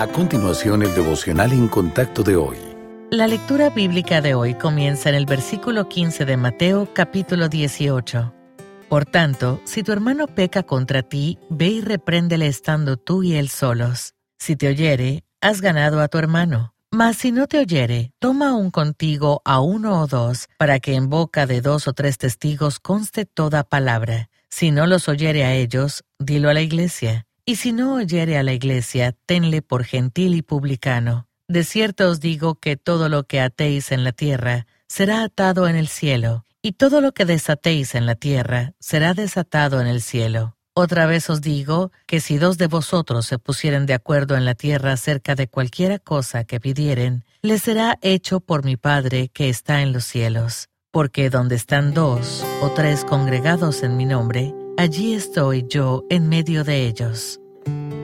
A continuación, el devocional en contacto de hoy. La lectura bíblica de hoy comienza en el versículo 15 de Mateo capítulo 18. Por tanto, si tu hermano peca contra ti, ve y repréndele estando tú y él solos. Si te oyere, has ganado a tu hermano. Mas si no te oyere, toma aún contigo a uno o dos, para que en boca de dos o tres testigos conste toda palabra. Si no los oyere a ellos, dilo a la iglesia. Y si no oyere a la iglesia, tenle por gentil y publicano. De cierto os digo que todo lo que atéis en la tierra será atado en el cielo, y todo lo que desatéis en la tierra será desatado en el cielo. Otra vez os digo que si dos de vosotros se pusieren de acuerdo en la tierra acerca de cualquiera cosa que pidieren, les será hecho por mi Padre que está en los cielos. Porque donde están dos o tres congregados en mi nombre, allí estoy yo en medio de ellos.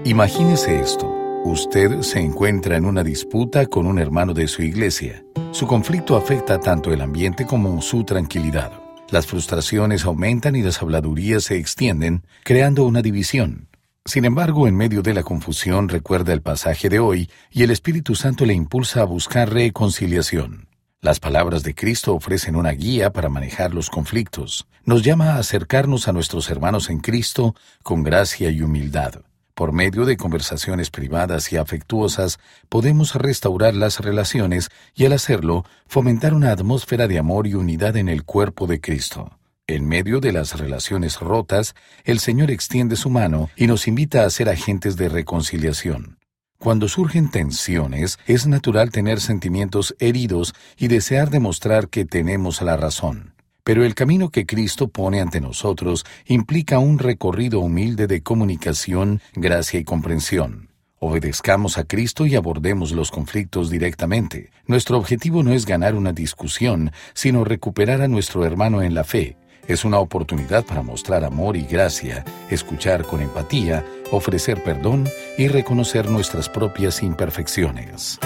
Imagínese esto. Usted se encuentra en una disputa con un hermano de su iglesia. Su conflicto afecta tanto el ambiente como su tranquilidad. Las frustraciones aumentan y las habladurías se extienden, creando una división. Sin embargo, en medio de la confusión recuerda el pasaje de hoy y el Espíritu Santo le impulsa a buscar reconciliación. Las palabras de Cristo ofrecen una guía para manejar los conflictos. Nos llama a acercarnos a nuestros hermanos en Cristo con gracia y humildad. Por medio de conversaciones privadas y afectuosas podemos restaurar las relaciones y al hacerlo fomentar una atmósfera de amor y unidad en el cuerpo de Cristo. En medio de las relaciones rotas, el Señor extiende su mano y nos invita a ser agentes de reconciliación. Cuando surgen tensiones, es natural tener sentimientos heridos y desear demostrar que tenemos la razón. Pero el camino que Cristo pone ante nosotros implica un recorrido humilde de comunicación, gracia y comprensión. Obedezcamos a Cristo y abordemos los conflictos directamente. Nuestro objetivo no es ganar una discusión, sino recuperar a nuestro hermano en la fe. Es una oportunidad para mostrar amor y gracia, escuchar con empatía, ofrecer perdón y reconocer nuestras propias imperfecciones.